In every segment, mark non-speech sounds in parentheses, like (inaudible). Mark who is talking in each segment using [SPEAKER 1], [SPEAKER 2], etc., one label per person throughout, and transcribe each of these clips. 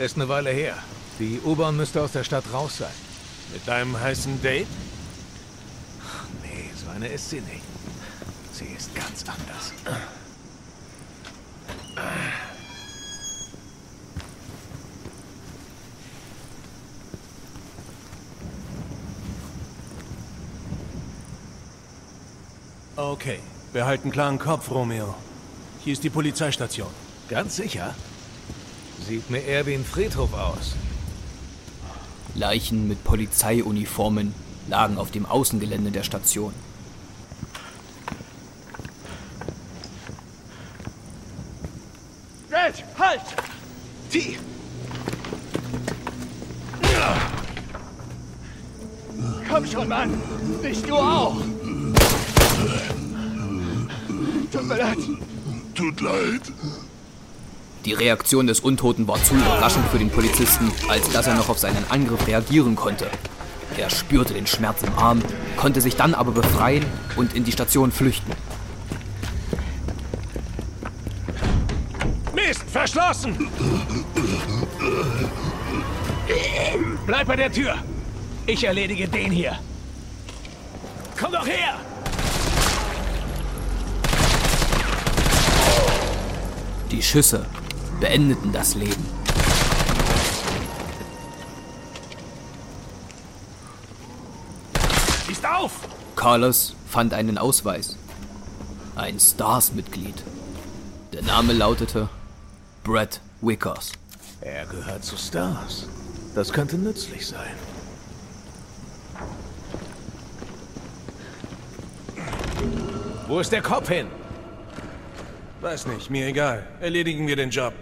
[SPEAKER 1] Ist eine Weile her. Die U-Bahn müsste aus der Stadt raus sein.
[SPEAKER 2] Mit deinem heißen Date?
[SPEAKER 1] Nee, so eine ist sie nicht. Sie ist ganz anders.
[SPEAKER 2] Okay, wir halten klaren Kopf, Romeo. Hier ist die Polizeistation.
[SPEAKER 1] Ganz sicher? Sieht mir eher wie ein Friedhof aus.
[SPEAKER 3] Leichen mit Polizeiuniformen lagen auf dem Außengelände der Station.
[SPEAKER 4] Red, halt!
[SPEAKER 1] Die!
[SPEAKER 4] Komm schon, Mann! Nicht du auch! Tut mir leid.
[SPEAKER 5] Tut leid.
[SPEAKER 3] Die Reaktion des Untoten war zu überraschend für den Polizisten, als dass er noch auf seinen Angriff reagieren konnte. Er spürte den Schmerz im Arm, konnte sich dann aber befreien und in die Station flüchten.
[SPEAKER 2] Mist, verschlossen!
[SPEAKER 1] Bleib bei der Tür! Ich erledige den hier! Komm doch her!
[SPEAKER 3] Die Schüsse beendeten das Leben.
[SPEAKER 2] Schießt auf!
[SPEAKER 3] Carlos fand einen Ausweis. Ein Stars-Mitglied. Der Name lautete Brett Wickers.
[SPEAKER 1] Er gehört zu Stars. Das könnte nützlich sein. Wo ist der Kopf hin?
[SPEAKER 2] Weiß nicht, mir egal. Erledigen wir den Job.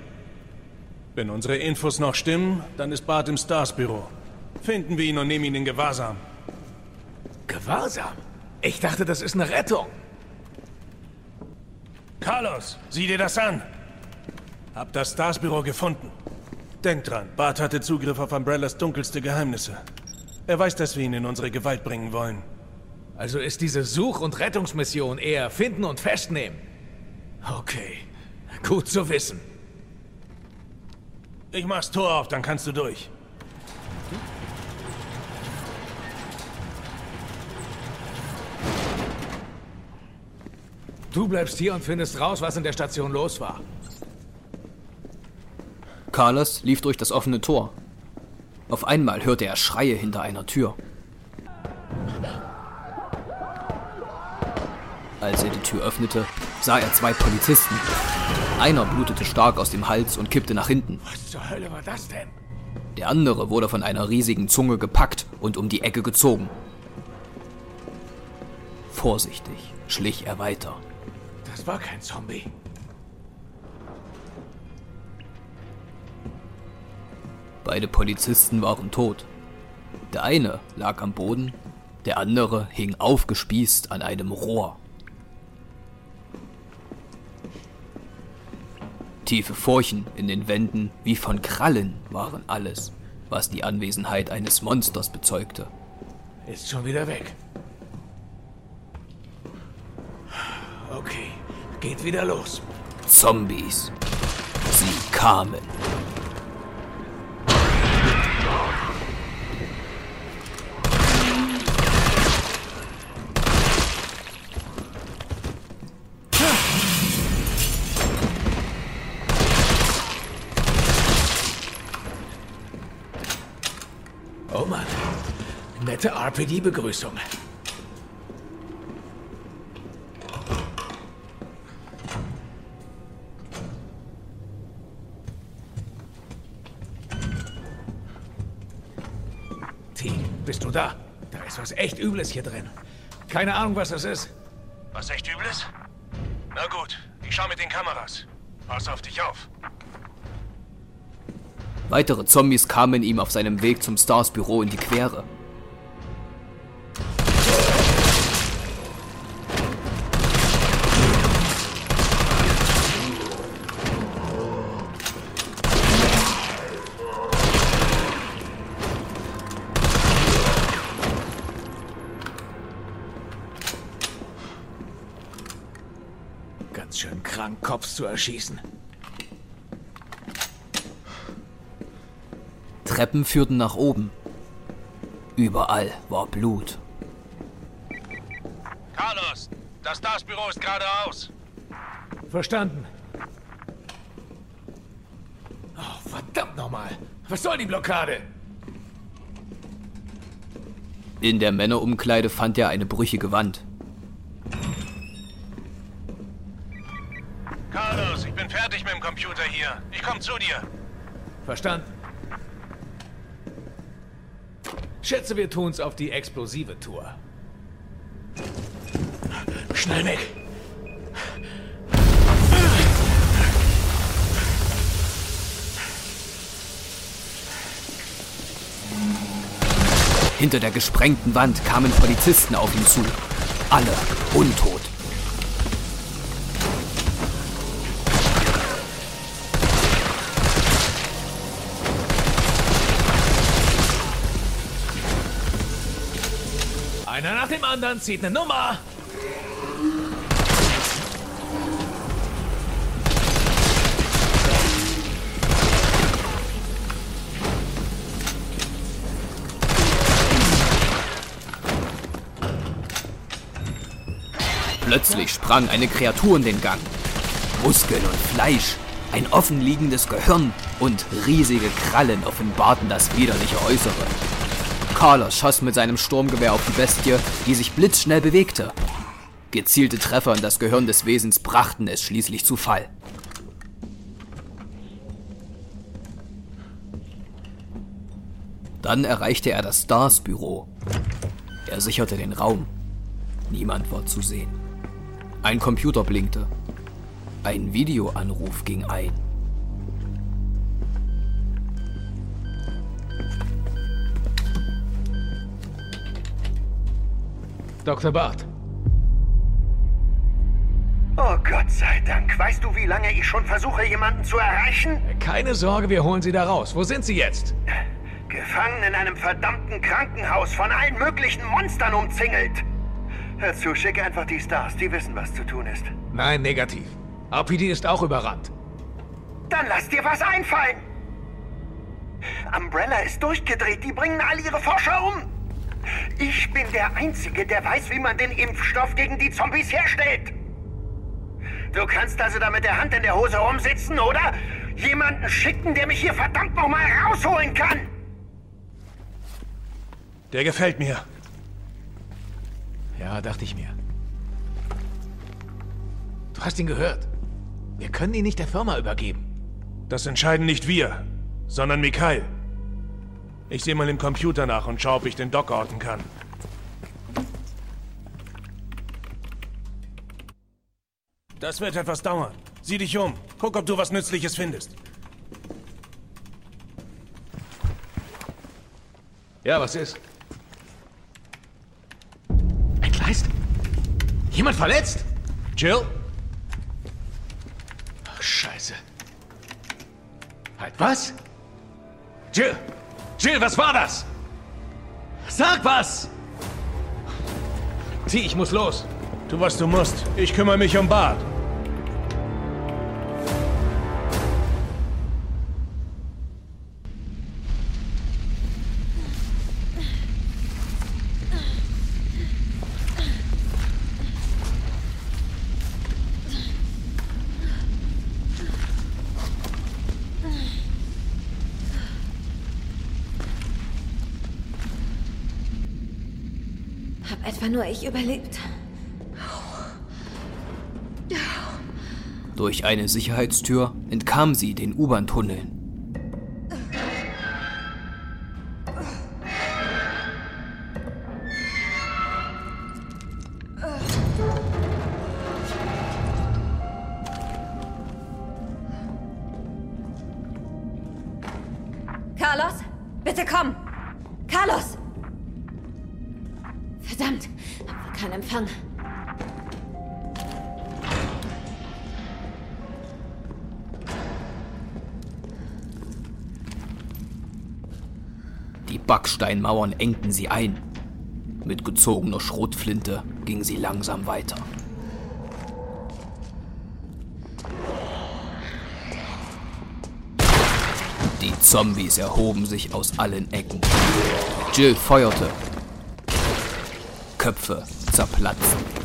[SPEAKER 2] Wenn unsere Infos noch stimmen, dann ist Bart im Stars-Büro. Finden wir ihn und nehmen ihn in Gewahrsam.
[SPEAKER 1] Gewahrsam? Ich dachte, das ist eine Rettung.
[SPEAKER 2] Carlos, sieh dir das an. Hab das Stars-Büro gefunden. Denk dran, Bart hatte Zugriff auf Umbrellas dunkelste Geheimnisse. Er weiß, dass wir ihn in unsere Gewalt bringen wollen.
[SPEAKER 1] Also ist diese Such- und Rettungsmission eher finden und festnehmen. Okay, gut zu wissen.
[SPEAKER 2] Ich mach's Tor auf, dann kannst du durch.
[SPEAKER 1] Du bleibst hier und findest raus, was in der Station los war.
[SPEAKER 3] Carlos lief durch das offene Tor. Auf einmal hörte er Schreie hinter einer Tür. Als er die Tür öffnete, sah er zwei Polizisten. Einer blutete stark aus dem Hals und kippte nach hinten.
[SPEAKER 1] Was zur Hölle war das denn?
[SPEAKER 3] Der andere wurde von einer riesigen Zunge gepackt und um die Ecke gezogen. Vorsichtig schlich er weiter.
[SPEAKER 1] Das war kein Zombie.
[SPEAKER 3] Beide Polizisten waren tot. Der eine lag am Boden, der andere hing aufgespießt an einem Rohr. Tiefe Furchen in den Wänden wie von Krallen waren alles, was die Anwesenheit eines Monsters bezeugte.
[SPEAKER 1] Ist schon wieder weg. Okay, geht wieder los.
[SPEAKER 3] Zombies. Sie kamen.
[SPEAKER 1] Nette RPD-Begrüßung. T, bist du da? Da ist was echt Übles hier drin. Keine Ahnung, was das ist.
[SPEAKER 2] Was echt Übles? Na gut, ich schau mit den Kameras. Pass auf dich auf.
[SPEAKER 3] Weitere Zombies kamen ihm auf seinem Weg zum Stars Büro in die Quere.
[SPEAKER 1] Ganz schön krank, Cops zu erschießen.
[SPEAKER 3] Treppen führten nach oben. Überall war Blut.
[SPEAKER 2] Carlos, das Stars-Büro ist geradeaus.
[SPEAKER 1] Verstanden. Oh, verdammt nochmal. Was soll die Blockade?
[SPEAKER 3] In der Männerumkleide fand er eine brüchige Wand.
[SPEAKER 2] Carlos, ich bin fertig mit dem Computer komme zu dir.
[SPEAKER 1] Verstanden. Schätze, wir tun's auf die explosive Tour. Schnell weg!
[SPEAKER 3] Hinter der gesprengten Wand kamen Polizisten auf ihn zu. Alle untot.
[SPEAKER 1] Anderen zieht eine Nummer.
[SPEAKER 3] Plötzlich sprang eine Kreatur in den Gang. Muskeln und Fleisch, ein offenliegendes Gehirn und riesige Krallen offenbarten das widerliche Äußere. Carlos schoss mit seinem Sturmgewehr auf die Bestie, die sich blitzschnell bewegte. Gezielte Treffer in das Gehirn des Wesens brachten es schließlich zu Fall. Dann erreichte er das Stars-Büro. Er sicherte den Raum. Niemand war zu sehen. Ein Computer blinkte. Ein Videoanruf ging ein.
[SPEAKER 1] Dr. Barth.
[SPEAKER 6] Oh Gott sei Dank. Weißt du, wie lange ich schon versuche, jemanden zu erreichen?
[SPEAKER 1] Keine Sorge, wir holen Sie da raus. Wo sind Sie jetzt?
[SPEAKER 6] Gefangen in einem verdammten Krankenhaus, von allen möglichen Monstern umzingelt. Hör zu, schick einfach die Stars. Die wissen, was zu tun ist.
[SPEAKER 1] Nein, negativ. RPD ist auch überrannt.
[SPEAKER 6] Dann lass dir was einfallen. Umbrella ist durchgedreht. Die bringen all ihre Forscher um. Ich bin der Einzige, der weiß, wie man den Impfstoff gegen die Zombies herstellt. Du kannst also da mit der Hand in der Hose rumsitzen, oder? Jemanden schicken, der mich hier verdammt nochmal rausholen kann.
[SPEAKER 2] Der gefällt mir.
[SPEAKER 1] Ja, dachte ich mir. Du hast ihn gehört. Wir können ihn nicht der Firma übergeben.
[SPEAKER 2] Das entscheiden nicht wir, sondern Mikhail. Ich sehe mal im Computer nach und schaue, ob ich den Doc orten kann. Das wird etwas dauern. Sieh dich um. Guck, ob du was Nützliches findest.
[SPEAKER 1] Ja, was ist? Entgleist? Jemand verletzt? Jill? Ach, scheiße. Halt, was? Jill! Jill, was war das? Sag was! Sieh, ich muss los.
[SPEAKER 2] Tu, was du musst. Ich kümmere mich um Bart.
[SPEAKER 7] Nur ich überlebt.
[SPEAKER 3] Durch eine Sicherheitstür entkam sie den U-Bahn-Tunneln. Backsteinmauern engten sie ein. Mit gezogener Schrotflinte ging sie langsam weiter. Die Die Zombies erhoben sich aus allen Ecken. Jill feuerte. Köpfe zerplatzten.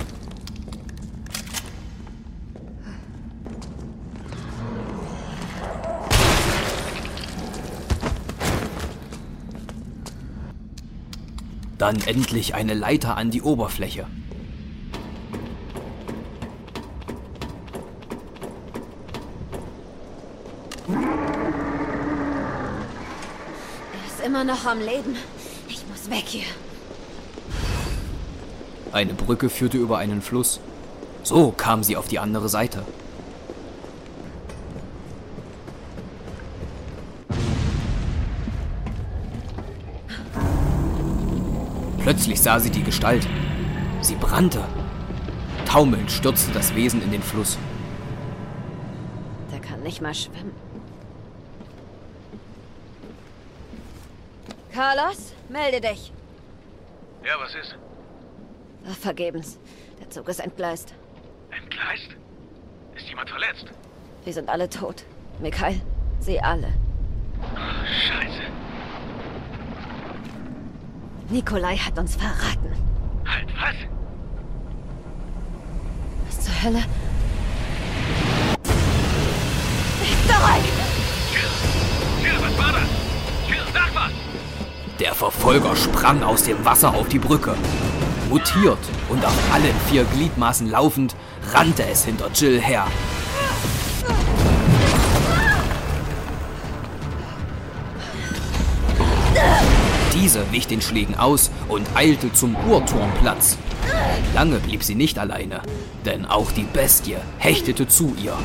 [SPEAKER 3] Dann endlich eine Leiter an die Oberfläche.
[SPEAKER 7] Er ist immer noch am Leben. Ich muss weg hier.
[SPEAKER 3] Eine Brücke führte über einen Fluss. So kam sie auf die andere Seite. Plötzlich sah sie die Gestalt. Sie brannte. Taumelnd stürzte das Wesen in den Fluss.
[SPEAKER 7] Der kann nicht mal schwimmen. Carlos, melde dich.
[SPEAKER 1] Ja, was ist?
[SPEAKER 7] Ach, vergebens. Der Zug ist entgleist.
[SPEAKER 1] Entgleist? Ist jemand verletzt?
[SPEAKER 7] Wir sind alle tot. Mikhail, sie alle.
[SPEAKER 1] Scheiße.
[SPEAKER 7] Nikolai hat uns verraten.
[SPEAKER 1] Halt, was?
[SPEAKER 7] Was zur Hölle? Zurück!
[SPEAKER 1] Jill, was war das? Jill, sag was!
[SPEAKER 3] Der Verfolger sprang aus dem Wasser auf die Brücke. Mutiert und auf allen vier Gliedmaßen laufend, rannte es hinter Jill her. Diese wich den Schlägen aus und eilte zum Uhrturmplatz. Lange blieb sie nicht alleine, denn auch die Bestie hechtete zu ihr.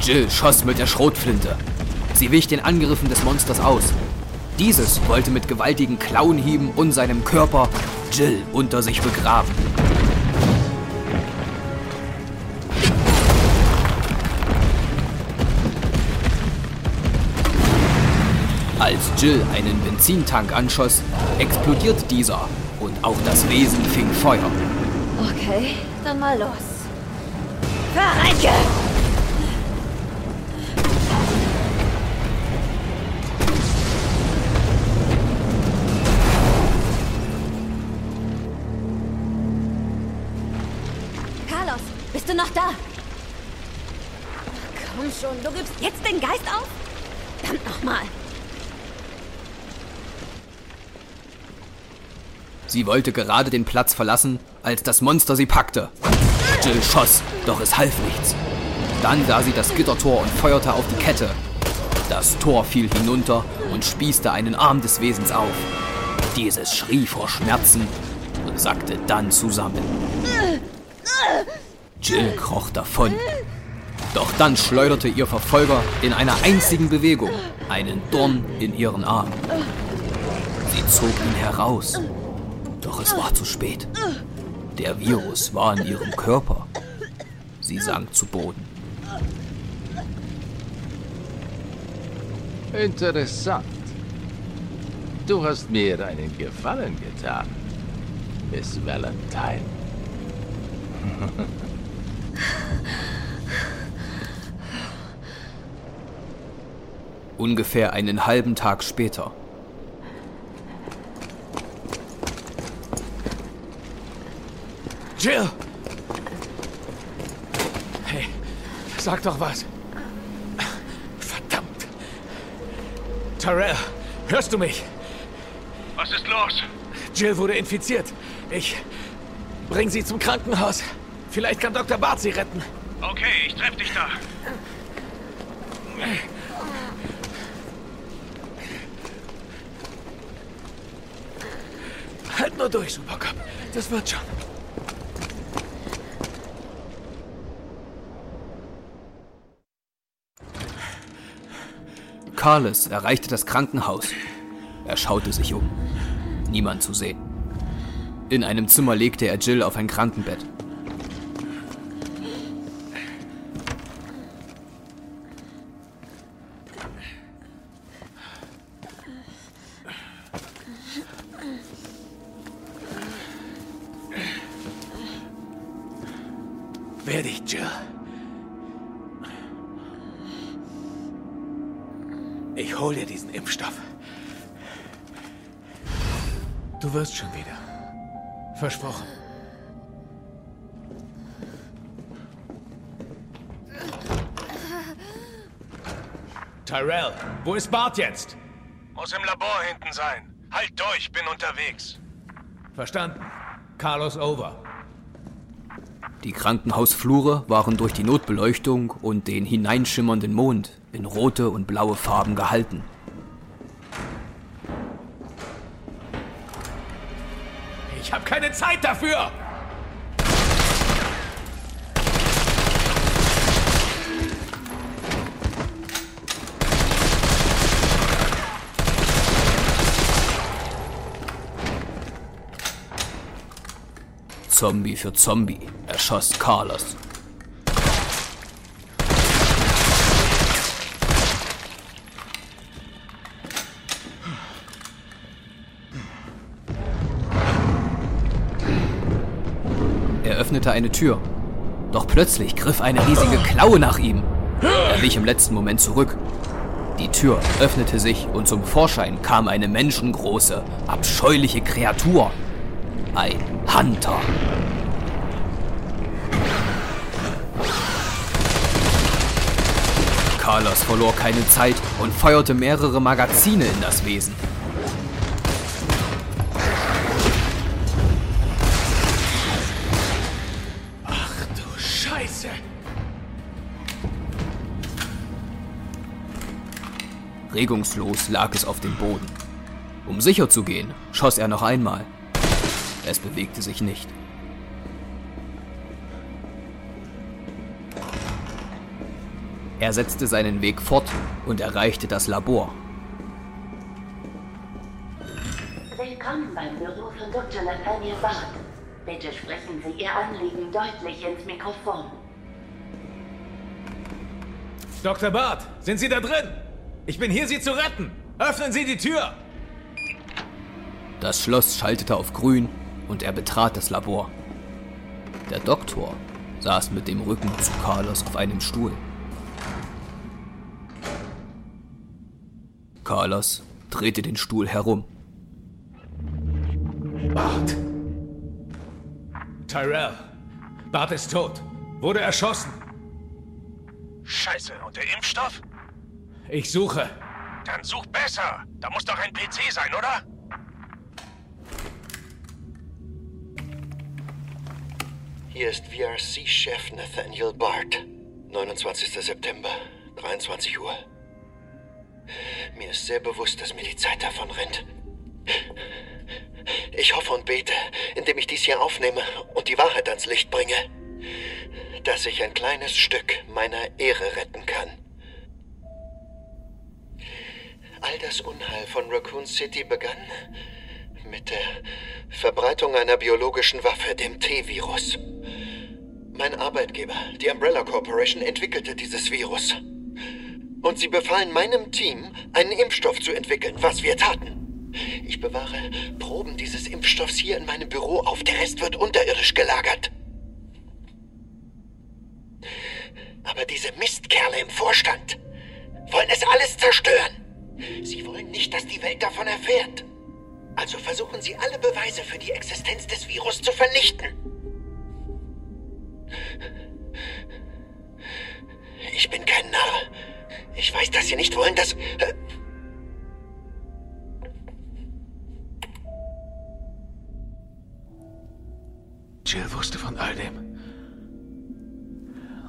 [SPEAKER 3] Jill schoss mit der Schrotflinte. Sie wich den Angriffen des Monsters aus. Dieses wollte mit gewaltigen Klauenhieben und seinem Körper Jill unter sich begraben. Als Jill einen Benzintank anschoss, explodiert dieser und auch das Wesen fing Feuer.
[SPEAKER 7] Okay, dann mal los. Verrecke! Schon, du gibst jetzt den Geist auf? Verdammt nochmal.
[SPEAKER 3] Sie wollte gerade den Platz verlassen, als das Monster sie packte. Jill schoss, doch es half nichts. Dann sah sie das Gittertor und feuerte auf die Kette. Das Tor fiel hinunter und spießte einen Arm des Wesens auf. Dieses schrie vor Schmerzen und sackte dann zusammen. Jill kroch davon. Doch dann schleuderte ihr Verfolger in einer einzigen Bewegung einen Dorn in ihren Arm. Sie zog ihn heraus. Doch es war zu spät. Der Virus war in ihrem Körper. Sie sank zu Boden.
[SPEAKER 8] Interessant. Du hast mir einen Gefallen getan, Miss Valentine. (laughs)
[SPEAKER 3] Ungefähr einen halben Tag später.
[SPEAKER 1] Jill! Hey, sag doch was. Verdammt. Tyrell, hörst du mich?
[SPEAKER 2] Was ist los?
[SPEAKER 1] Jill wurde infiziert. Ich bring sie zum Krankenhaus. Vielleicht kann Dr. Bart sie retten.
[SPEAKER 2] Okay, ich treff dich da.
[SPEAKER 1] Halt nur durch, Supercop. Das wird schon.
[SPEAKER 3] Carlos erreichte das Krankenhaus. Er schaute sich um. Niemand zu sehen. In einem Zimmer legte er Jill auf ein Krankenbett.
[SPEAKER 1] Wo ist Bart jetzt?
[SPEAKER 2] Muss im Labor hinten sein. Halt durch, bin unterwegs.
[SPEAKER 1] Verstanden. Carlos over.
[SPEAKER 3] Die Krankenhausflure waren durch die Notbeleuchtung und den hineinschimmernden Mond in rote und blaue Farben gehalten.
[SPEAKER 1] Ich habe keine Zeit dafür!
[SPEAKER 3] Zombie für Zombie erschoss Carlos. Er öffnete eine Tür. Doch plötzlich griff eine riesige Klaue nach ihm. Er wich im letzten Moment zurück. Die Tür öffnete sich und zum Vorschein kam eine menschengroße, abscheuliche Kreatur. Ein Hunter. Carlos verlor keine Zeit und feuerte mehrere Magazine in das Wesen.
[SPEAKER 1] Ach du Scheiße!
[SPEAKER 3] Regungslos lag es auf dem Boden. Um sicher zu gehen, schoss er noch einmal. Es bewegte sich nicht. Er setzte seinen Weg fort und erreichte das Labor.
[SPEAKER 9] Willkommen beim Büro von Dr. Nathaniel Barth. Bitte sprechen Sie Ihr Anliegen deutlich ins Mikrofon.
[SPEAKER 1] Dr. Barth, sind Sie da drin? Ich bin hier, Sie zu retten. Öffnen Sie die Tür!
[SPEAKER 3] Das Schloss schaltete auf grün und er betrat das Labor. Der Doktor saß mit dem Rücken zu Carlos auf einem Stuhl. Carlos drehte den Stuhl herum.
[SPEAKER 1] Bart. Tyrell. Bart ist tot. Wurde erschossen.
[SPEAKER 2] Scheiße, und der Impfstoff?
[SPEAKER 1] Ich suche.
[SPEAKER 2] Dann such besser. Da muss doch ein PC sein, oder?
[SPEAKER 5] Hier ist VRC-Chef Nathaniel Bart. 29. September, 23 Uhr. Mir ist sehr bewusst, dass mir die Zeit davon rennt. Ich hoffe und bete, indem ich dies hier aufnehme und die Wahrheit ans Licht bringe, dass ich ein kleines Stück meiner Ehre retten kann. All das Unheil von Raccoon City begann mit der Verbreitung einer biologischen Waffe, dem T-Virus. Mein Arbeitgeber, die Umbrella Corporation, entwickelte dieses Virus. Und sie befahlen meinem Team, einen Impfstoff zu entwickeln, was wir taten. Ich bewahre Proben dieses Impfstoffs hier in meinem Büro auf. Der Rest wird unterirdisch gelagert. Aber diese Mistkerle im Vorstand wollen es alles zerstören. Sie wollen nicht, dass die Welt davon erfährt. Also versuchen sie alle Beweise für die Existenz des Virus zu vernichten. Ich bin kein Narr. Ich weiß, dass Sie nicht wollen, dass...
[SPEAKER 1] Jill wusste von all dem.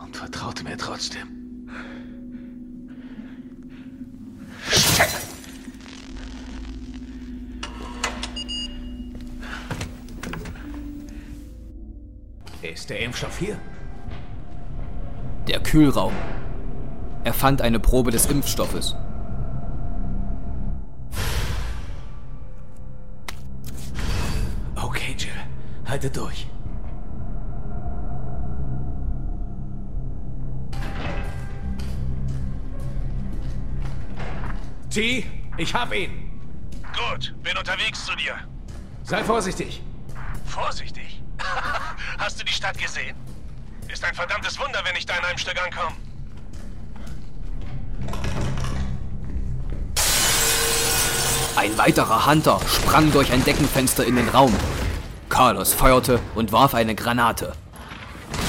[SPEAKER 1] Und vertraute mir trotzdem. Shit! Ist der Impfstoff hier?
[SPEAKER 3] Der Kühlraum. Er fand eine Probe des Impfstoffes.
[SPEAKER 1] Okay, Jill. Halte durch. T, ich hab ihn.
[SPEAKER 2] Gut, bin unterwegs zu dir.
[SPEAKER 1] Sei vorsichtig.
[SPEAKER 2] Vorsichtig. Hast du die Stadt gesehen? Ist ein verdammtes Wunder, wenn ich da in einem Stück ankomme.
[SPEAKER 3] Ein weiterer Hunter sprang durch ein Deckenfenster in den Raum. Carlos feuerte und warf eine Granate.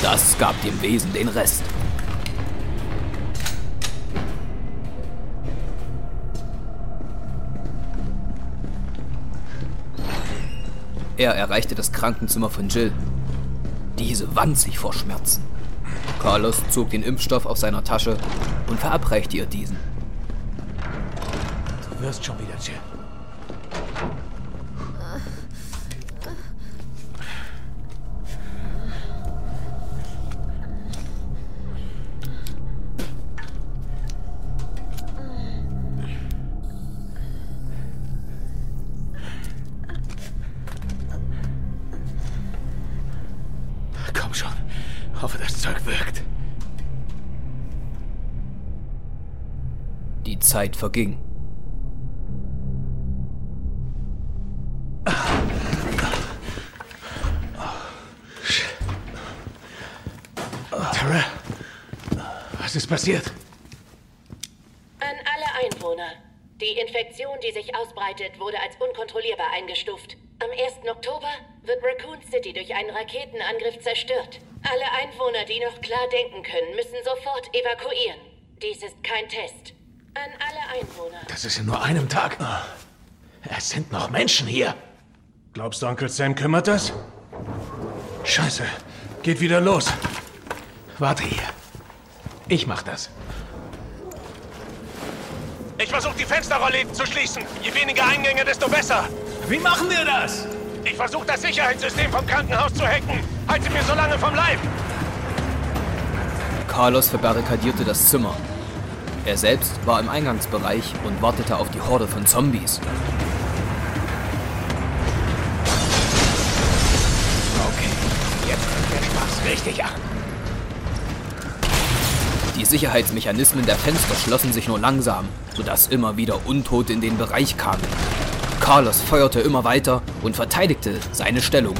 [SPEAKER 3] Das gab dem Wesen den Rest. Er erreichte das Krankenzimmer von Jill. Diese wand sich vor Schmerzen. Carlos zog den Impfstoff aus seiner Tasche und verabreichte ihr diesen.
[SPEAKER 1] Du wirst schon wieder, Jill.
[SPEAKER 3] Zeit verging.
[SPEAKER 1] Tara, was ist passiert?
[SPEAKER 9] An alle Einwohner. Die Infektion, die sich ausbreitet, wurde als unkontrollierbar eingestuft. Am 1. Oktober wird Raccoon City durch einen Raketenangriff zerstört. Alle Einwohner, die noch klar denken können, müssen sofort evakuieren. Dies ist kein Test. An alle Einwohner.
[SPEAKER 1] Das ist in nur einem Tag. Es sind noch Menschen hier.
[SPEAKER 2] Glaubst du, Onkel Sam kümmert das? Scheiße. Geht wieder los.
[SPEAKER 1] Warte hier. Ich mach das.
[SPEAKER 2] Ich versuche die Fensterrollläden zu schließen. Je weniger Eingänge, desto besser.
[SPEAKER 1] Wie machen wir das?
[SPEAKER 2] Ich versuche das Sicherheitssystem vom Krankenhaus zu hacken. Halte mir so lange vom Leib.
[SPEAKER 3] Carlos verbarrikadierte das Zimmer. Er selbst war im Eingangsbereich und wartete auf die Horde von Zombies.
[SPEAKER 1] Okay, jetzt fängt der Spaß richtig an.
[SPEAKER 3] Die Sicherheitsmechanismen der Fenster schlossen sich nur langsam, sodass immer wieder Untote in den Bereich kamen. Carlos feuerte immer weiter und verteidigte seine Stellung.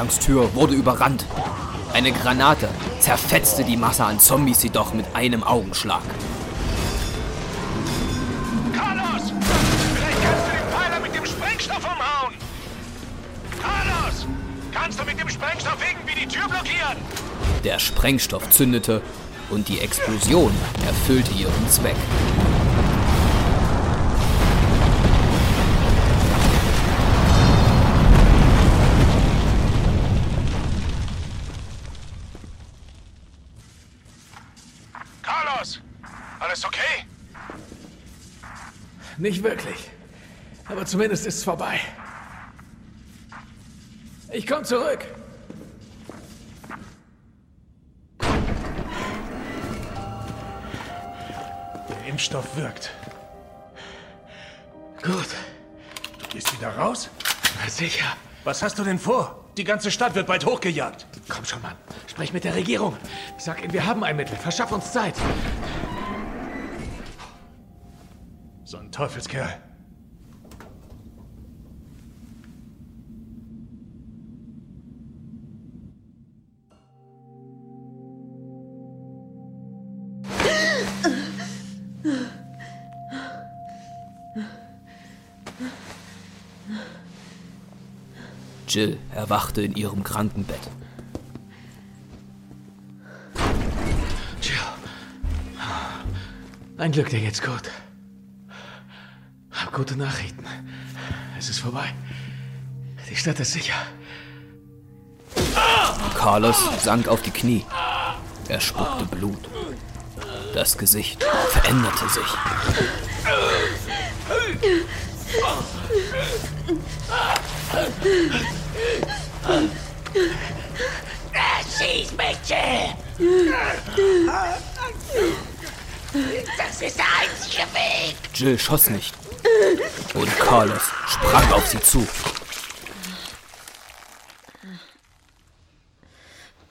[SPEAKER 3] Eingangstür wurde überrannt. Eine Granate zerfetzte die Masse an Zombies jedoch mit einem Augenschlag.
[SPEAKER 2] Carlos! Vielleicht kannst du den Pfeiler mit dem Sprengstoff umhauen! Carlos! Kannst du mit dem Sprengstoff irgendwie die Tür blockieren?
[SPEAKER 3] Der Sprengstoff zündete und die Explosion erfüllte ihren Zweck.
[SPEAKER 1] Zumindest ist es vorbei. Ich komm zurück.
[SPEAKER 2] Der Impfstoff wirkt.
[SPEAKER 1] Gut.
[SPEAKER 2] Du gehst wieder raus?
[SPEAKER 1] Na sicher.
[SPEAKER 2] Was hast du denn vor? Die ganze Stadt wird bald hochgejagt.
[SPEAKER 1] Komm schon, Mann. Sprech mit der Regierung. Sag ihnen, wir haben ein Mittel. Verschaff uns Zeit.
[SPEAKER 2] So ein Teufelskerl.
[SPEAKER 3] Jill erwachte in ihrem Krankenbett.
[SPEAKER 1] Jill. Ein Glück, dir geht's gut. Hab gute Nachrichten. Es ist vorbei. Die Stadt ist sicher.
[SPEAKER 3] Carlos sank auf die Knie. Er spuckte Blut. Das Gesicht veränderte sich.
[SPEAKER 5] Schieß mich, Jill! Das ist der einzige Weg!
[SPEAKER 3] Jill schoss nicht. Und Carlos sprang auf sie zu.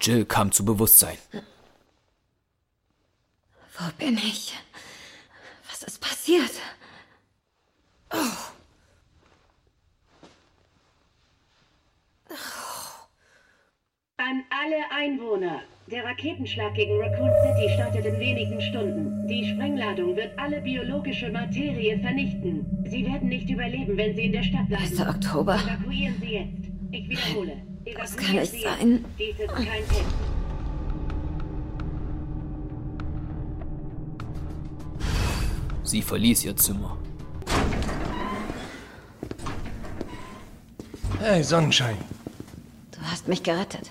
[SPEAKER 3] Jill kam zu Bewusstsein.
[SPEAKER 7] Wo bin ich? Was ist passiert?
[SPEAKER 9] An alle Einwohner. Der Raketenschlag gegen Raccoon City startet in wenigen Stunden. Die Sprengladung wird alle biologische Materie vernichten. Sie werden nicht überleben, wenn sie in der Stadt bleiben.
[SPEAKER 7] 1. Oktober.
[SPEAKER 9] Evakuieren Sie jetzt. Ich wiederhole.
[SPEAKER 7] Das kann nicht
[SPEAKER 9] Sie
[SPEAKER 7] sein.
[SPEAKER 9] Dies ist kein Test.
[SPEAKER 3] Sie verließ ihr Zimmer.
[SPEAKER 2] Hey, Sonnenschein.
[SPEAKER 7] Du hast mich gerettet.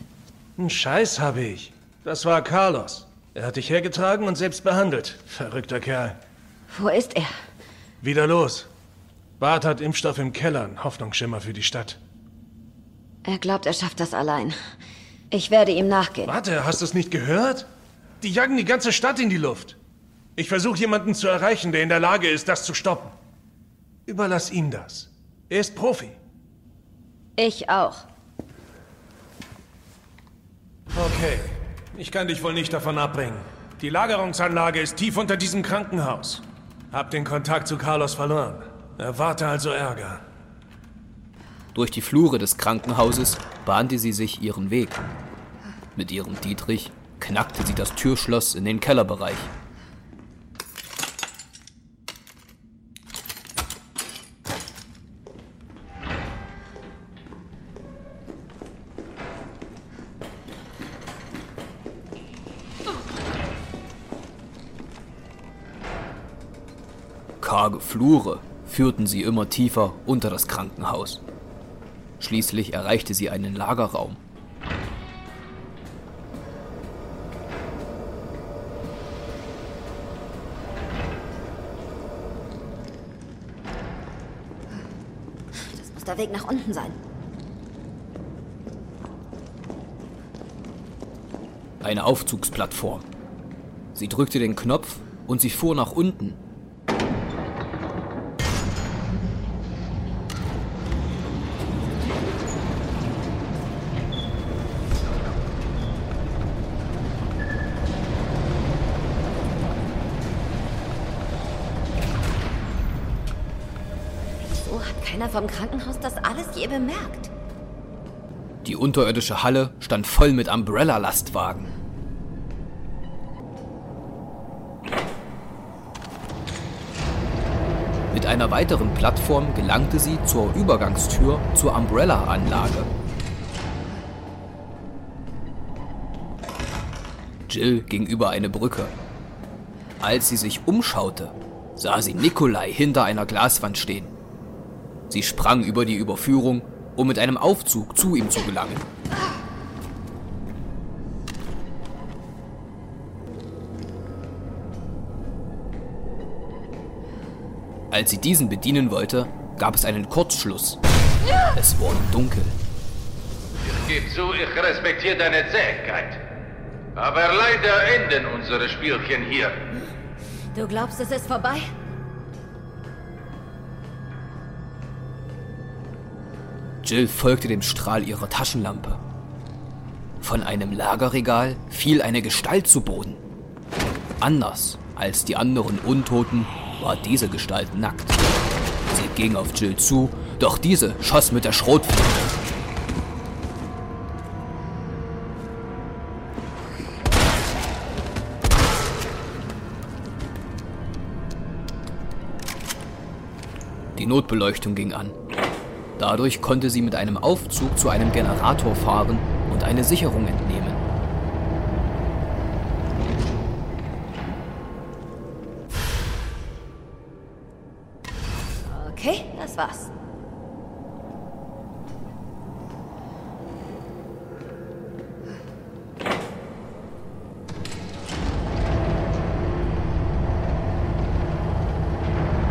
[SPEAKER 2] Einen Scheiß habe ich. Das war Carlos. Er hat dich hergetragen und selbst behandelt. Verrückter Kerl.
[SPEAKER 7] Wo ist er?
[SPEAKER 2] Wieder los. Bart hat Impfstoff im Keller, ein Hoffnungsschimmer für die Stadt.
[SPEAKER 7] Er glaubt, er schafft das allein. Ich werde ihm nachgehen.
[SPEAKER 2] Warte, hast du es nicht gehört? Die jagen die ganze Stadt in die Luft. Ich versuche jemanden zu erreichen, der in der Lage ist, das zu stoppen. Überlass ihm das. Er ist Profi.
[SPEAKER 7] Ich auch.
[SPEAKER 2] Okay. Ich kann dich wohl nicht davon abbringen. Die Lagerungsanlage ist tief unter diesem Krankenhaus. Hab den Kontakt zu Carlos verloren. Erwarte also Ärger.
[SPEAKER 3] Durch die Flure des Krankenhauses bahnte sie sich ihren Weg. Mit ihrem Dietrich knackte sie das Türschloss in den Kellerbereich. Flure führten sie immer tiefer unter das Krankenhaus. Schließlich erreichte sie einen Lagerraum.
[SPEAKER 7] Das muss der Weg nach unten sein.
[SPEAKER 3] Eine Aufzugsplattform. Sie drückte den Knopf und sie fuhr nach unten.
[SPEAKER 7] Keiner vom Krankenhaus das alles je bemerkt.
[SPEAKER 3] Die unterirdische Halle stand voll mit Umbrella-Lastwagen. Mit einer weiteren Plattform gelangte sie zur Übergangstür zur Umbrella-Anlage. Jill ging über eine Brücke. Als sie sich umschaute, sah sie Nikolai hinter einer Glaswand stehen. Sie sprang über die Überführung, um mit einem Aufzug zu ihm zu gelangen. Als sie diesen bedienen wollte, gab es einen Kurzschluss. Es wurde dunkel.
[SPEAKER 8] Ich gebe zu, ich respektiere deine Zähigkeit. Aber leider enden unsere Spielchen hier.
[SPEAKER 7] Du glaubst, es ist vorbei?
[SPEAKER 3] Jill folgte dem Strahl ihrer Taschenlampe. Von einem Lagerregal fiel eine Gestalt zu Boden. Anders als die anderen Untoten war diese Gestalt nackt. Sie ging auf Jill zu, doch diese schoss mit der Schrotflinte. Die Notbeleuchtung ging an. Dadurch konnte sie mit einem Aufzug zu einem Generator fahren und eine Sicherung entnehmen.
[SPEAKER 7] Okay, das war's.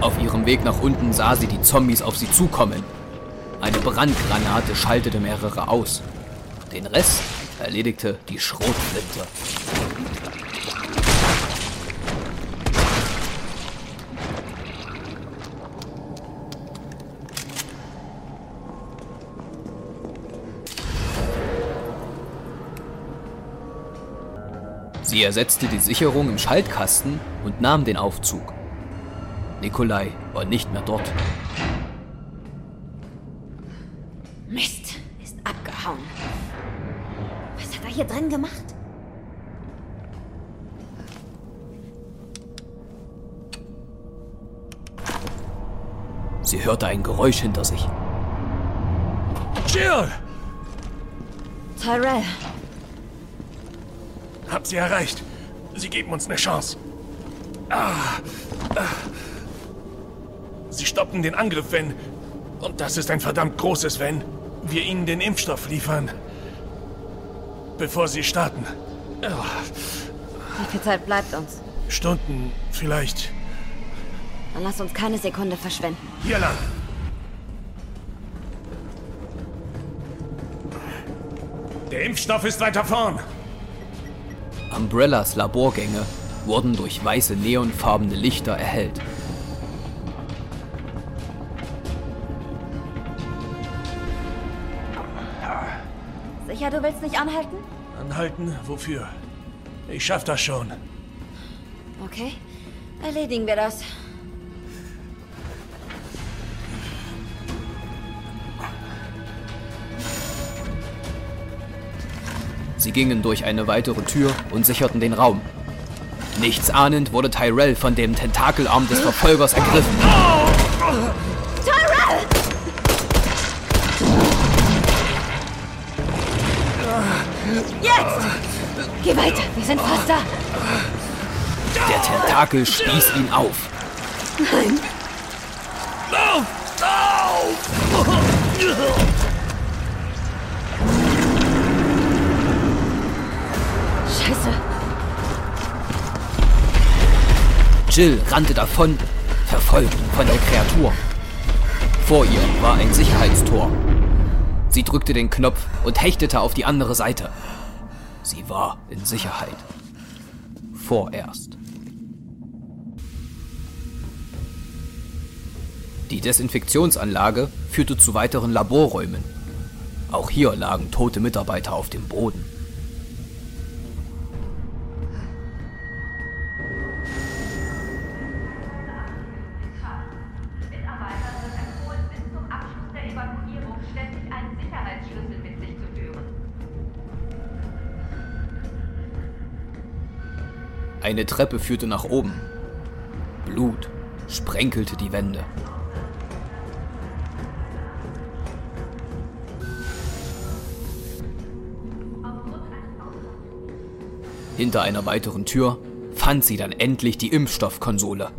[SPEAKER 3] Auf ihrem Weg nach unten sah sie die Zombies auf sie zukommen. Eine Brandgranate schaltete mehrere aus. Den Rest erledigte die Schrotflinte. Sie ersetzte die Sicherung im Schaltkasten und nahm den Aufzug. Nikolai war nicht mehr dort.
[SPEAKER 7] Hier drin gemacht?
[SPEAKER 3] Sie hörte ein Geräusch hinter sich.
[SPEAKER 2] Jill!
[SPEAKER 7] Tyrell,
[SPEAKER 2] Hab sie erreicht. Sie geben uns eine Chance. Ah, ah. Sie stoppen den Angriff, wenn, und das ist ein verdammt großes Wenn, wir ihnen den Impfstoff liefern. Bevor sie starten.
[SPEAKER 7] Wie viel Zeit bleibt uns?
[SPEAKER 2] Stunden, vielleicht.
[SPEAKER 7] Dann lass uns keine Sekunde verschwenden.
[SPEAKER 2] Hier lang. Der Impfstoff ist weiter vorn.
[SPEAKER 3] Umbrellas Laborgänge wurden durch weiße neonfarbene Lichter erhellt.
[SPEAKER 7] Sicher, du willst nicht anhalten?
[SPEAKER 2] Anhalten? Wofür? Ich schaff das schon.
[SPEAKER 7] Okay, erledigen wir das.
[SPEAKER 3] Sie gingen durch eine weitere Tür und sicherten den Raum. Nichts ahnend wurde Tyrell von dem Tentakelarm des Verfolgers ergriffen.
[SPEAKER 7] Jetzt! Geh weiter, wir sind fast da.
[SPEAKER 3] Der Tentakel stieß ihn auf.
[SPEAKER 7] Nein.
[SPEAKER 2] Lauf! Lauf!
[SPEAKER 7] Scheiße.
[SPEAKER 3] Jill rannte davon, verfolgt von der Kreatur. Vor ihr war ein Sicherheitstor. Sie drückte den Knopf und hechtete auf die andere Seite. Sie war in Sicherheit. Vorerst. Die Desinfektionsanlage führte zu weiteren Laborräumen. Auch hier lagen tote Mitarbeiter auf dem Boden. Eine Treppe führte nach oben. Blut sprenkelte die Wände. Hinter einer weiteren Tür fand sie dann endlich die Impfstoffkonsole.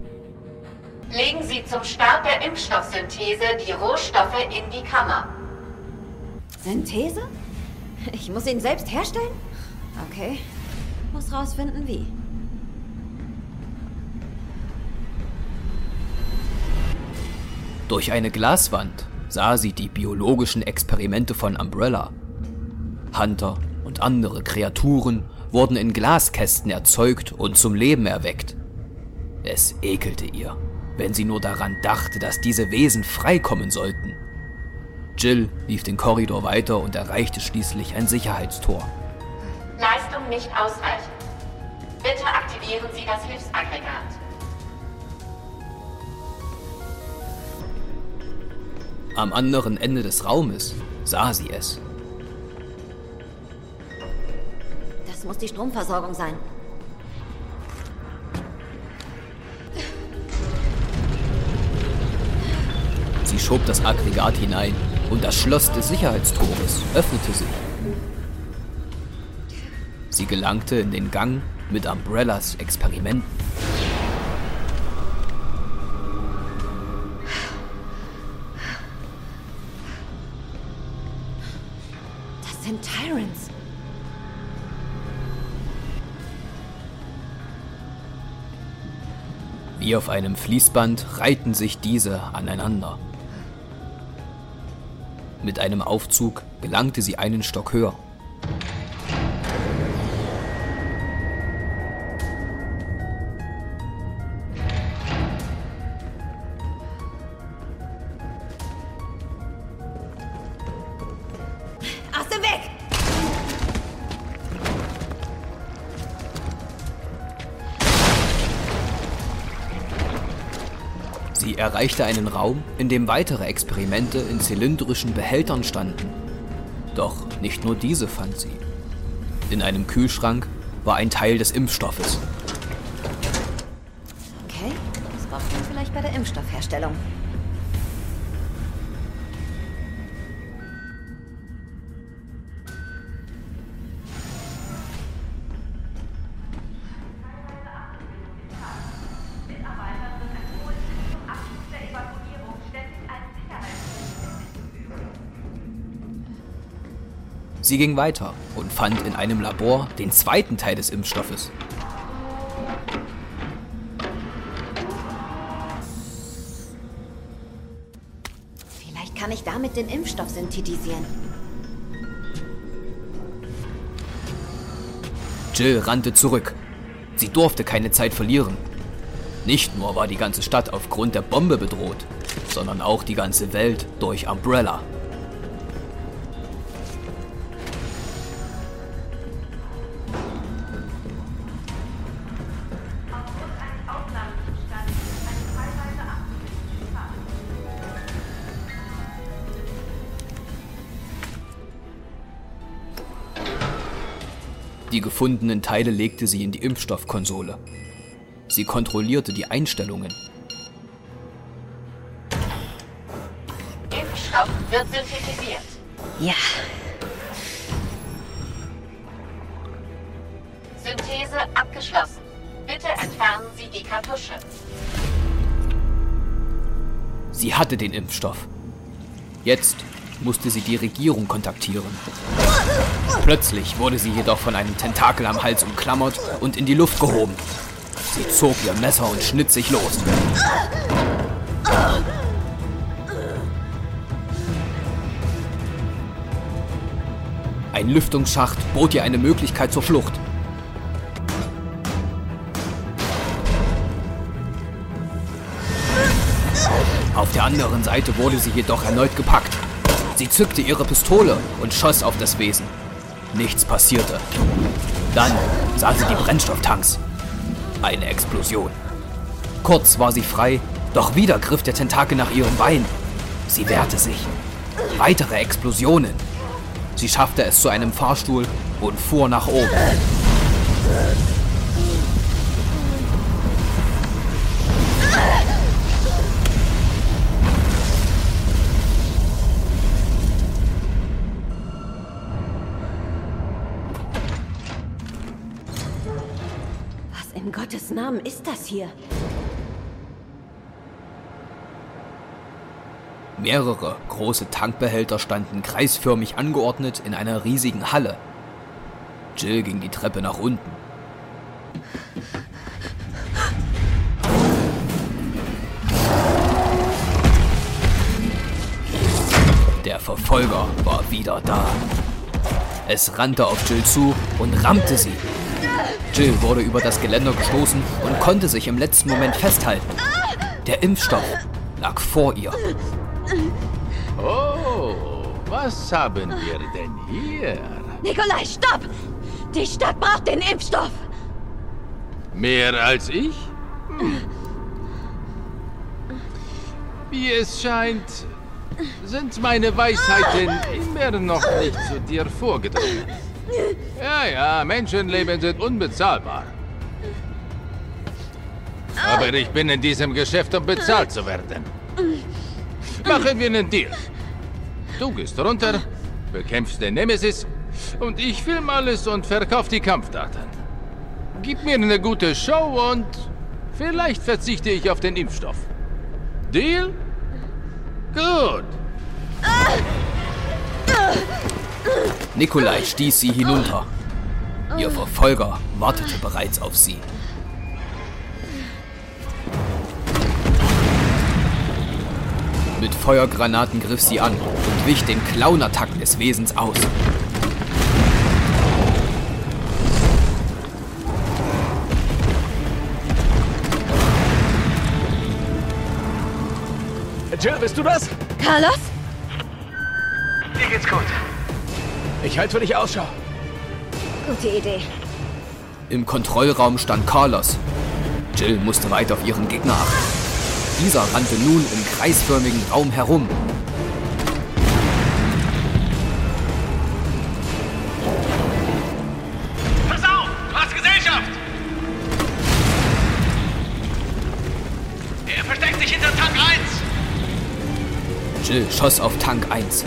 [SPEAKER 9] Legen Sie zum Start der Impfstoffsynthese die Rohstoffe in die Kammer.
[SPEAKER 7] Synthese? Ich muss ihn selbst herstellen? Okay. Muss rausfinden, wie.
[SPEAKER 3] Durch eine Glaswand sah sie die biologischen Experimente von Umbrella. Hunter und andere Kreaturen wurden in Glaskästen erzeugt und zum Leben erweckt. Es ekelte ihr, wenn sie nur daran dachte, dass diese Wesen freikommen sollten. Jill lief den Korridor weiter und erreichte schließlich ein Sicherheitstor.
[SPEAKER 9] Leistung nicht ausreichend. Bitte aktivieren Sie das Hilfsaggregat.
[SPEAKER 3] Am anderen Ende des Raumes sah sie es.
[SPEAKER 7] Das muss die Stromversorgung sein.
[SPEAKER 3] Sie schob das Aggregat hinein und das Schloss des Sicherheitstores öffnete sich. Sie gelangte in den Gang mit Umbrellas Experimenten. Wie auf einem Fließband reihten sich diese aneinander. Mit einem Aufzug gelangte sie einen Stock höher. Erreichte einen Raum, in dem weitere Experimente in zylindrischen Behältern standen. Doch nicht nur diese fand sie. In einem Kühlschrank war ein Teil des Impfstoffes.
[SPEAKER 7] Okay, das braucht man vielleicht bei der Impfstoffherstellung.
[SPEAKER 3] Sie ging weiter und fand in einem Labor den zweiten Teil des Impfstoffes.
[SPEAKER 7] Vielleicht kann ich damit den Impfstoff synthetisieren.
[SPEAKER 3] Jill rannte zurück. Sie durfte keine Zeit verlieren. Nicht nur war die ganze Stadt aufgrund der Bombe bedroht, sondern auch die ganze Welt durch Umbrella. Die gefundenen Teile legte sie in die Impfstoffkonsole. Sie kontrollierte die Einstellungen.
[SPEAKER 9] Impfstoff wird synthetisiert.
[SPEAKER 7] Ja,
[SPEAKER 9] Synthese abgeschlossen. Bitte entfernen Sie die Kartusche.
[SPEAKER 3] Sie hatte den Impfstoff. Jetzt musste sie die Regierung kontaktieren. Plötzlich wurde sie jedoch von einem Tentakel am Hals umklammert und in die Luft gehoben. Sie zog ihr Messer und schnitt sich los. Ein Lüftungsschacht bot ihr eine Möglichkeit zur Flucht. Auf der anderen Seite wurde sie jedoch erneut gepackt. Sie zückte ihre Pistole und schoss auf das Wesen. Nichts passierte. Dann sah sie die Brennstofftanks. Eine Explosion. Kurz war sie frei, doch wieder griff der Tentakel nach ihrem Bein. Sie wehrte sich. Weitere Explosionen. Sie schaffte es zu einem Fahrstuhl und fuhr nach oben.
[SPEAKER 7] In Gottes Namen ist das hier?
[SPEAKER 3] Mehrere große Tankbehälter standen kreisförmig angeordnet in einer riesigen Halle. Jill ging die Treppe nach unten. Der Verfolger war wieder da. Es rannte auf Jill zu und rammte sie. Jill wurde über das Geländer gestoßen und konnte sich im letzten Moment festhalten. Der Impfstoff lag vor ihr.
[SPEAKER 8] Oh, was haben wir denn hier?
[SPEAKER 7] Nikolai, stopp! Die Stadt braucht den Impfstoff!
[SPEAKER 8] Mehr als ich? Hm. Wie es scheint, sind meine Weisheiten immer noch nicht zu dir vorgedrungen. Ja, ja, Menschenleben sind unbezahlbar. Aber ich bin in diesem Geschäft, um bezahlt zu werden. Machen wir einen Deal. Du gehst runter, bekämpfst den Nemesis und ich film alles und verkauf die Kampfdaten. Gib mir eine gute Show und vielleicht verzichte ich auf den Impfstoff. Deal? Gut.
[SPEAKER 3] Nikolai stieß sie hinunter. Ihr Verfolger wartete bereits auf sie. Mit Feuergranaten griff sie an und wich den Clownattacken des Wesens aus.
[SPEAKER 1] Jill, bist du das?
[SPEAKER 7] Carlos?
[SPEAKER 5] Mir geht's gut.
[SPEAKER 1] Ich halte für dich Ausschau.
[SPEAKER 7] Gute Idee.
[SPEAKER 3] Im Kontrollraum stand Carlos. Jill musste weiter auf ihren Gegner achten. Dieser rannte nun im kreisförmigen Raum herum.
[SPEAKER 10] Pass auf! Du hast Gesellschaft! Er versteckt sich hinter Tank 1!
[SPEAKER 3] Jill schoss auf Tank 1.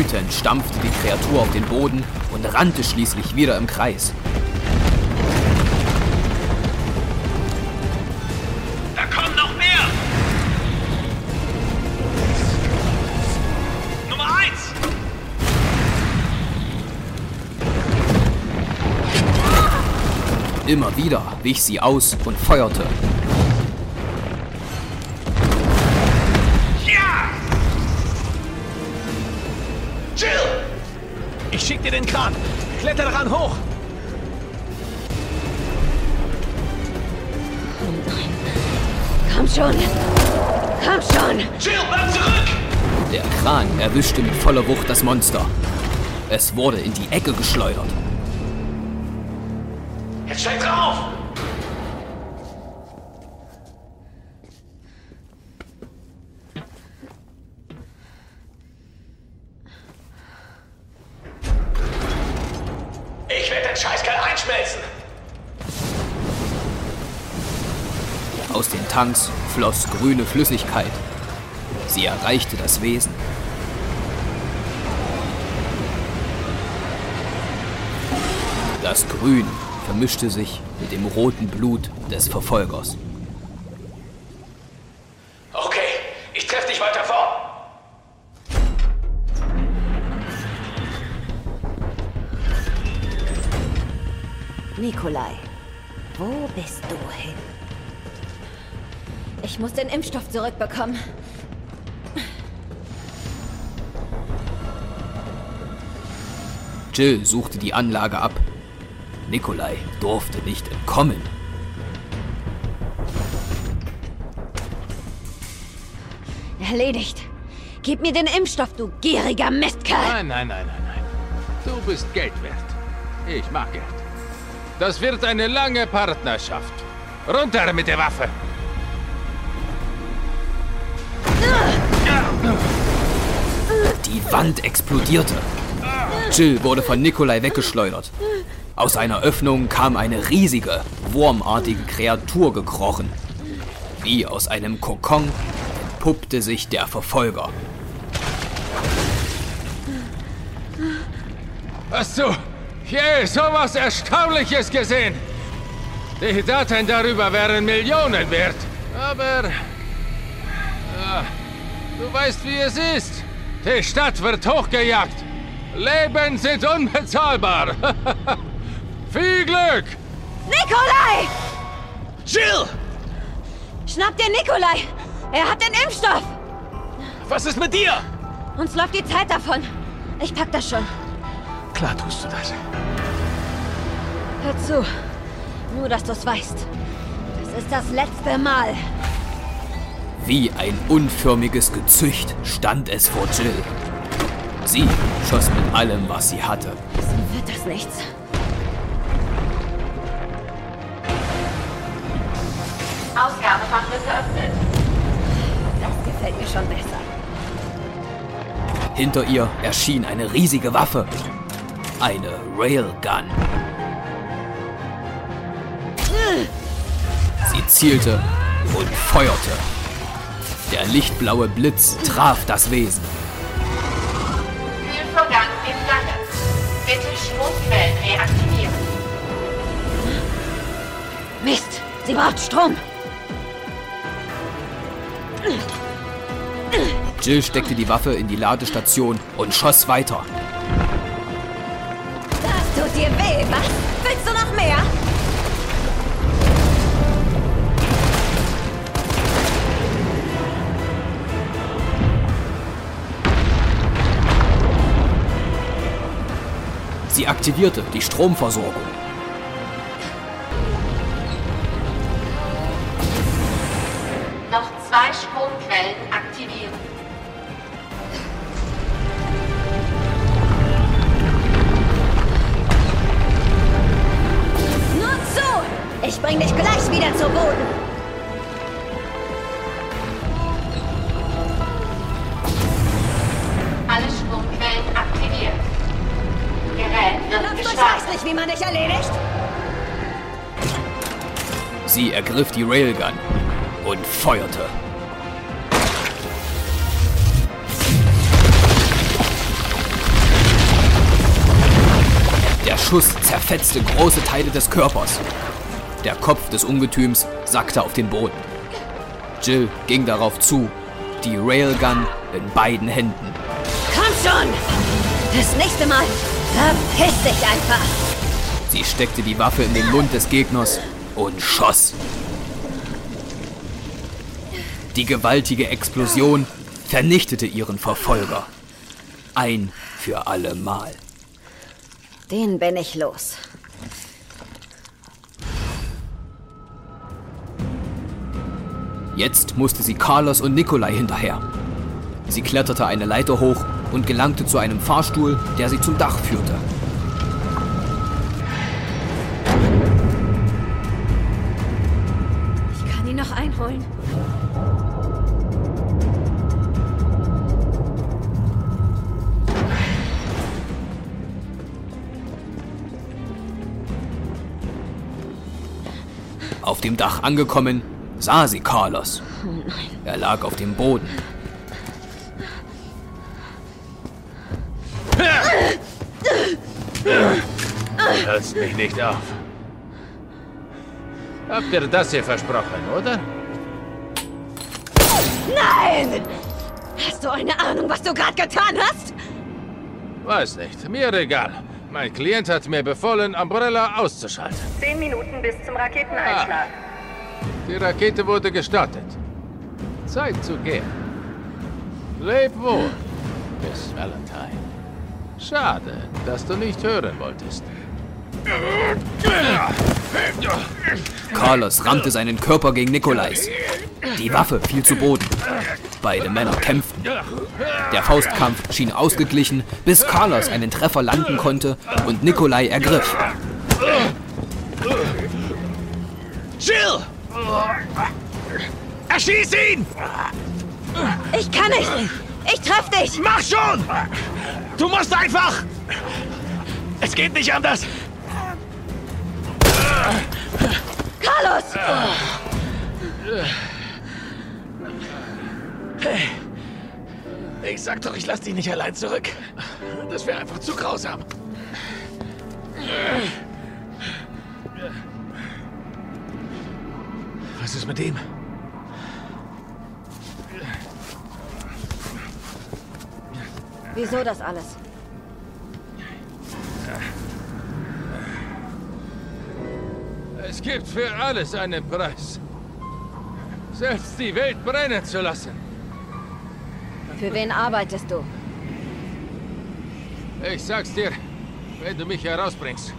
[SPEAKER 3] Wütend stampfte die Kreatur auf den Boden und rannte schließlich wieder im Kreis.
[SPEAKER 10] Da kommen noch mehr! Nummer 1!
[SPEAKER 3] Immer wieder wich sie aus und feuerte.
[SPEAKER 1] Schick dir den Kran. Kletter daran hoch.
[SPEAKER 7] Komm schon! Komm schon!
[SPEAKER 10] Jill, bleib zurück!
[SPEAKER 3] Der Kran erwischte mit voller Wucht das Monster. Es wurde in die Ecke geschleudert.
[SPEAKER 10] Jetzt steig drauf!
[SPEAKER 3] Tanks floss grüne Flüssigkeit. Sie erreichte das Wesen. Das Grün vermischte sich mit dem roten Blut des Verfolgers.
[SPEAKER 7] Zurückbekommen.
[SPEAKER 3] Jill suchte die Anlage ab. Nikolai durfte nicht entkommen.
[SPEAKER 7] Erledigt. Gib mir den Impfstoff, du gieriger Mistkerl.
[SPEAKER 8] Nein, nein, nein, nein, nein. Du bist Geld wert. Ich mag Geld. Das wird eine lange Partnerschaft. Runter mit der Waffe.
[SPEAKER 3] Wand explodierte. Jill wurde von Nikolai weggeschleudert. Aus einer Öffnung kam eine riesige, wurmartige Kreatur gekrochen. Wie aus einem Kokon entpuppte sich der Verfolger.
[SPEAKER 8] Hast du je sowas Erstaunliches gesehen? Die Daten darüber wären Millionen wert. Aber... Ja, du weißt, wie es ist. Die Stadt wird hochgejagt. Leben sind unbezahlbar. (laughs) Viel Glück!
[SPEAKER 7] Nikolai!
[SPEAKER 1] Jill!
[SPEAKER 7] Schnapp dir Nikolai! Er hat den Impfstoff!
[SPEAKER 1] Was ist mit dir?
[SPEAKER 7] Uns läuft die Zeit davon. Ich pack das schon.
[SPEAKER 1] Klar tust du das.
[SPEAKER 7] Hör zu. Nur, dass du's weißt. Das ist das letzte Mal.
[SPEAKER 3] Wie ein unförmiges Gezücht stand es vor Jill. Sie schoss mit allem, was sie hatte.
[SPEAKER 7] Wird das nichts.
[SPEAKER 9] Ausgabefach geöffnet.
[SPEAKER 7] Das gefällt mir schon besser.
[SPEAKER 3] Hinter ihr erschien eine riesige Waffe. Eine Railgun. Sie zielte und feuerte. Der lichtblaue Blitz traf das Wesen.
[SPEAKER 9] Kühlvorgang im Gange. Bitte Stromquellen reaktivieren.
[SPEAKER 7] Mist! Sie braucht Strom!
[SPEAKER 3] Jill steckte die Waffe in die Ladestation und schoss weiter. Sie aktivierte die Stromversorgung. Ergriff die Railgun und feuerte. Der Schuss zerfetzte große Teile des Körpers. Der Kopf des Ungetüms sackte auf den Boden. Jill ging darauf zu, die Railgun in beiden Händen.
[SPEAKER 7] Komm schon! Das nächste Mal verpiss dich einfach.
[SPEAKER 3] Sie steckte die Waffe in den Mund des Gegners und schoss. Die gewaltige Explosion vernichtete ihren Verfolger. Ein für alle Mal.
[SPEAKER 7] Den bin ich los.
[SPEAKER 3] Jetzt musste sie Carlos und Nikolai hinterher. Sie kletterte eine Leiter hoch und gelangte zu einem Fahrstuhl, der sie zum Dach führte. Auf dem Dach angekommen, sah sie Carlos. Er lag auf dem Boden.
[SPEAKER 8] Du hältst mich nicht auf. Habt ihr das hier versprochen, oder?
[SPEAKER 7] Nein! Hast du eine Ahnung, was du gerade getan hast?
[SPEAKER 8] Weiß nicht, mir egal. Mein Klient hat mir befohlen, Umbrella auszuschalten.
[SPEAKER 11] Zehn Minuten bis zum Raketeneinschlag.
[SPEAKER 8] Die Rakete wurde gestartet. Zeit zu gehen. Leb wohl, Miss Valentine. Schade, dass du nicht hören wolltest.
[SPEAKER 3] Carlos rammte seinen Körper gegen Nikolais. Die Waffe fiel zu Boden. Beide Männer kämpften. Der Faustkampf schien ausgeglichen, bis Carlos einen Treffer landen konnte und Nikolai ergriff.
[SPEAKER 1] Jill! Erschieß ihn!
[SPEAKER 7] Ich kann nicht! Ich treff dich!
[SPEAKER 1] Mach schon! Du musst einfach! Es geht nicht anders!
[SPEAKER 7] Carlos!
[SPEAKER 1] Ich sag doch, ich lass dich nicht allein zurück. Das wäre einfach zu grausam. Was ist mit dem?
[SPEAKER 7] Wieso das alles?
[SPEAKER 8] Es gibt für alles einen Preis. Selbst die Welt brennen zu lassen.
[SPEAKER 7] Für wen arbeitest du?
[SPEAKER 8] Ich sag's dir, wenn du mich herausbringst.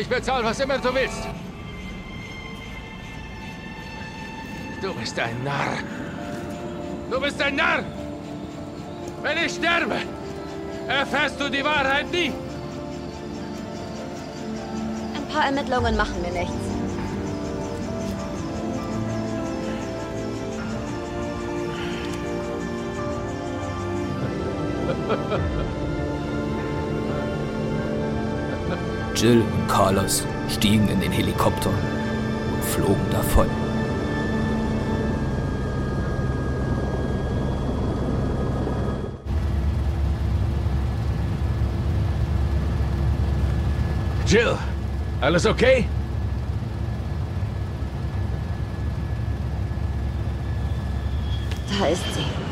[SPEAKER 8] Ich bezahle, was immer du willst. Du bist ein Narr. Du bist ein Narr! Wenn ich sterbe, erfährst du die Wahrheit nie.
[SPEAKER 7] Ein paar Ermittlungen machen mir nichts.
[SPEAKER 3] Jill und Carlos stiegen in den Helikopter und flogen davon.
[SPEAKER 1] Jill, alles okay?
[SPEAKER 7] Da ist sie.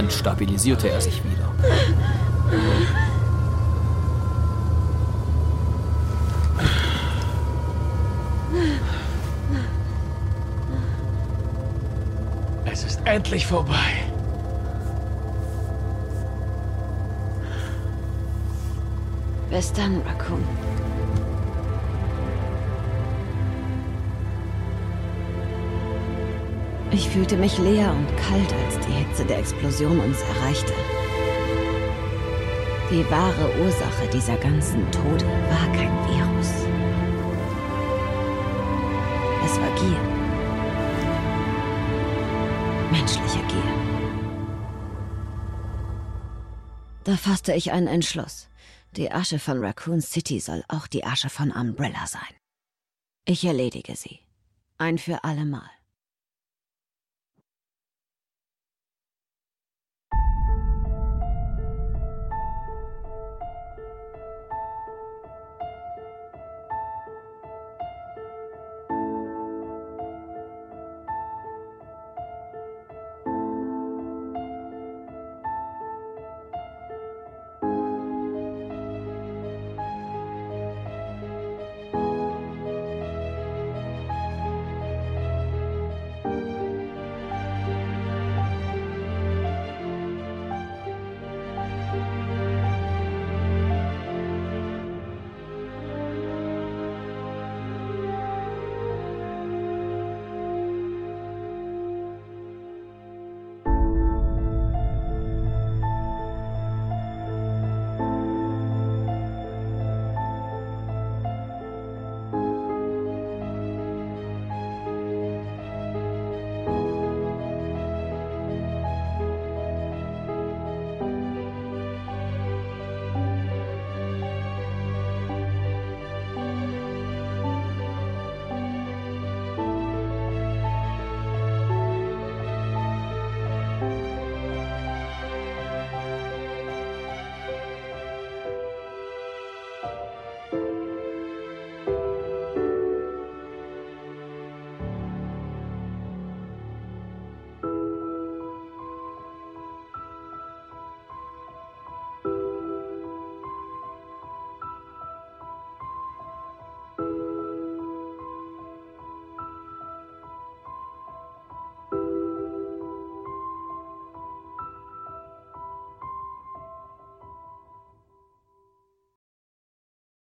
[SPEAKER 3] Dann stabilisierte er sich wieder.
[SPEAKER 1] Es Endlich vorbei.
[SPEAKER 7] Bis dann, Raccoon. Ich fühlte mich leer und kalt, als die Hitze der Explosion uns erreichte. Die wahre Ursache dieser ganzen Tode war kein Virus. Es war Gier. Menschliche Gier. Da fasste ich einen Entschluss. Die Asche von Raccoon City soll auch die Asche von Umbrella sein. Ich erledige sie. Ein für allemal.